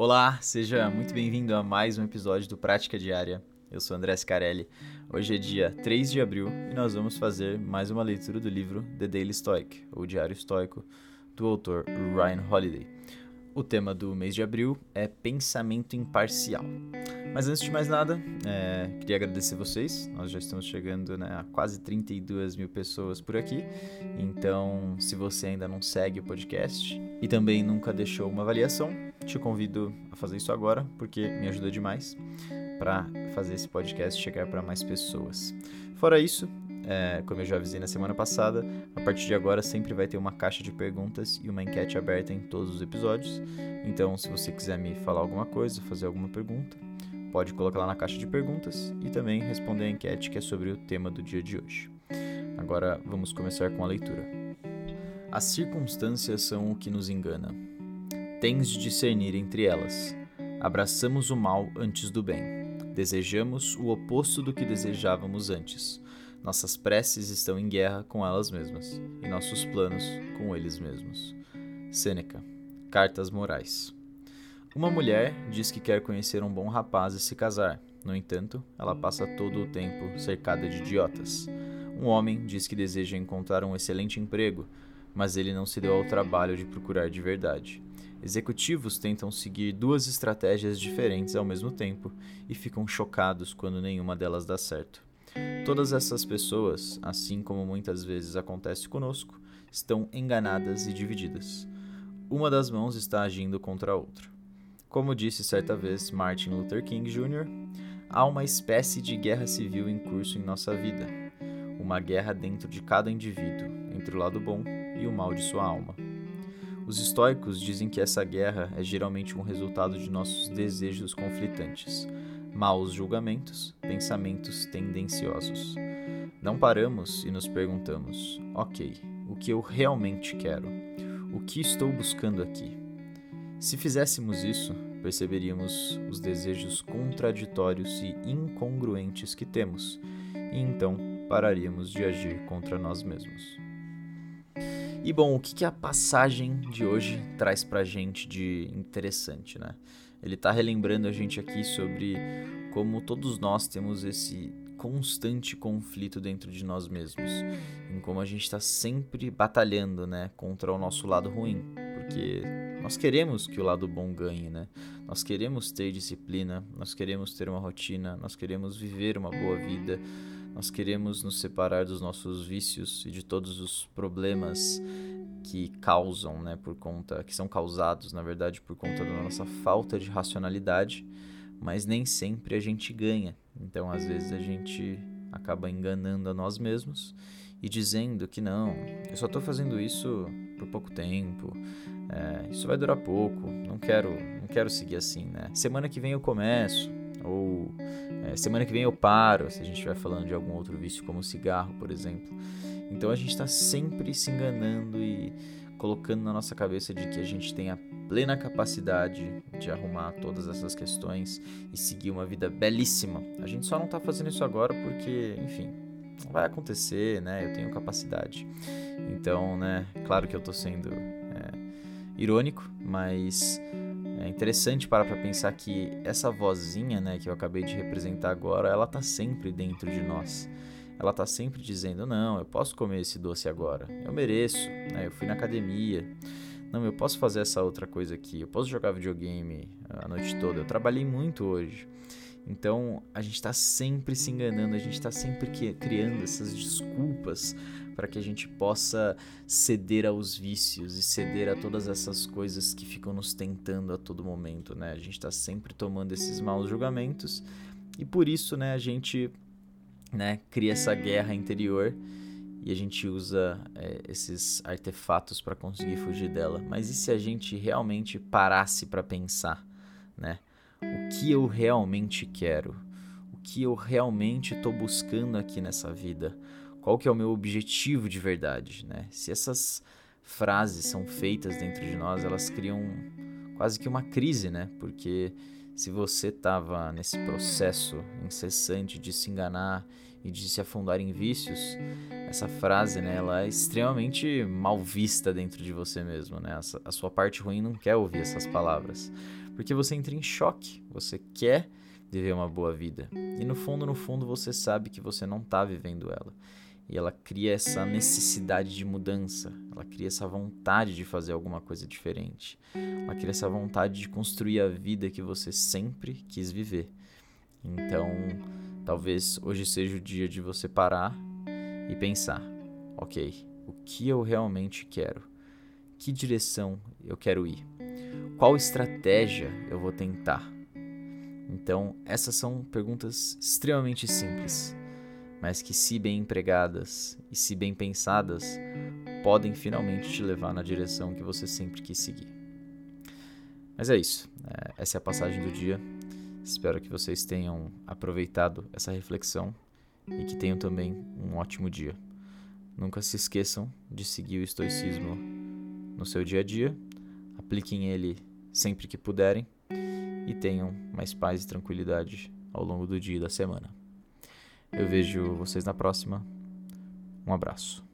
Olá, seja muito bem-vindo a mais um episódio do Prática Diária. Eu sou André Scarelli. Hoje é dia 3 de abril e nós vamos fazer mais uma leitura do livro The Daily Stoic, ou Diário Estoico, do autor Ryan Holiday. O tema do mês de abril é pensamento imparcial. Mas antes de mais nada, é, queria agradecer vocês. Nós já estamos chegando né, a quase 32 mil pessoas por aqui. Então, se você ainda não segue o podcast e também nunca deixou uma avaliação, te convido a fazer isso agora, porque me ajuda demais para fazer esse podcast chegar para mais pessoas. Fora isso, é, como eu já avisei na semana passada, a partir de agora sempre vai ter uma caixa de perguntas e uma enquete aberta em todos os episódios. Então, se você quiser me falar alguma coisa, fazer alguma pergunta, pode colocar lá na caixa de perguntas e também responder a enquete que é sobre o tema do dia de hoje. Agora vamos começar com a leitura. As circunstâncias são o que nos engana. Tens de discernir entre elas. Abraçamos o mal antes do bem. Desejamos o oposto do que desejávamos antes nossas preces estão em guerra com elas mesmas e nossos planos com eles mesmos. Sêneca, Cartas Morais. Uma mulher diz que quer conhecer um bom rapaz e se casar. No entanto, ela passa todo o tempo cercada de idiotas. Um homem diz que deseja encontrar um excelente emprego, mas ele não se deu ao trabalho de procurar de verdade. Executivos tentam seguir duas estratégias diferentes ao mesmo tempo e ficam chocados quando nenhuma delas dá certo. Todas essas pessoas, assim como muitas vezes acontece conosco, estão enganadas e divididas. Uma das mãos está agindo contra a outra. Como disse certa vez Martin Luther King Jr., há uma espécie de guerra civil em curso em nossa vida. Uma guerra dentro de cada indivíduo, entre o lado bom e o mal de sua alma. Os estoicos dizem que essa guerra é geralmente um resultado de nossos desejos conflitantes, maus julgamentos, pensamentos tendenciosos. Não paramos e nos perguntamos: ok, o que eu realmente quero? O que estou buscando aqui? Se fizéssemos isso, perceberíamos os desejos contraditórios e incongruentes que temos, e então pararíamos de agir contra nós mesmos. E bom, o que, a passagem de hoje traz pra gente de interessante, né? Ele está relembrando a gente aqui sobre como todos nós temos esse constante conflito dentro de nós mesmos, em como a gente está sempre batalhando, né, contra o nosso lado ruim, porque nós queremos que o lado bom ganhe, né? Nós queremos ter disciplina, nós queremos ter uma rotina, nós queremos viver uma boa vida, nós queremos nos separar dos nossos vícios e de todos os problemas que causam, né, por conta, que são causados, na verdade, por conta da nossa falta de racionalidade, mas nem sempre a gente ganha. Então, às vezes a gente acaba enganando a nós mesmos e dizendo que não, eu só estou fazendo isso por pouco tempo, é, isso vai durar pouco, não quero, não quero seguir assim, né? Semana que vem eu começo, ou é, semana que vem eu paro, se a gente estiver falando de algum outro vício como cigarro, por exemplo. Então a gente está sempre se enganando e colocando na nossa cabeça de que a gente tem a plena capacidade de arrumar todas essas questões e seguir uma vida belíssima. A gente só não está fazendo isso agora porque, enfim, vai acontecer, né? Eu tenho capacidade. Então, né? Claro que eu estou sendo é, irônico, mas é interessante parar para pensar que essa vozinha, né, que eu acabei de representar agora, ela tá sempre dentro de nós ela tá sempre dizendo: não, eu posso comer esse doce agora, eu mereço, né? eu fui na academia, não, eu posso fazer essa outra coisa aqui, eu posso jogar videogame a noite toda, eu trabalhei muito hoje. Então a gente está sempre se enganando, a gente está sempre criando essas desculpas para que a gente possa ceder aos vícios e ceder a todas essas coisas que ficam nos tentando a todo momento, né? A gente está sempre tomando esses maus julgamentos e por isso, né, a gente né, cria essa guerra interior e a gente usa é, esses artefatos para conseguir fugir dela. Mas e se a gente realmente parasse para pensar, né? O que eu realmente quero? O que eu realmente estou buscando aqui nessa vida? Qual que é o meu objetivo de verdade, né? Se essas frases são feitas dentro de nós, elas criam quase que uma crise, né? Porque se você estava nesse processo incessante de se enganar e de se afundar em vícios, essa frase, né, ela é extremamente mal vista dentro de você mesmo, né? A sua parte ruim não quer ouvir essas palavras, porque você entra em choque, você quer viver uma boa vida. E no fundo, no fundo, você sabe que você não está vivendo ela. E ela cria essa necessidade de mudança, ela cria essa vontade de fazer alguma coisa diferente. Ela cria essa vontade de construir a vida que você sempre quis viver. Então, talvez hoje seja o dia de você parar e pensar: ok, o que eu realmente quero? Que direção eu quero ir? Qual estratégia eu vou tentar? Então, essas são perguntas extremamente simples mas que, se bem empregadas e se bem pensadas, podem finalmente te levar na direção que você sempre quis seguir. Mas é isso, é, essa é a passagem do dia. Espero que vocês tenham aproveitado essa reflexão e que tenham também um ótimo dia. Nunca se esqueçam de seguir o estoicismo no seu dia a dia, apliquem ele sempre que puderem e tenham mais paz e tranquilidade ao longo do dia e da semana. Eu vejo vocês na próxima. Um abraço.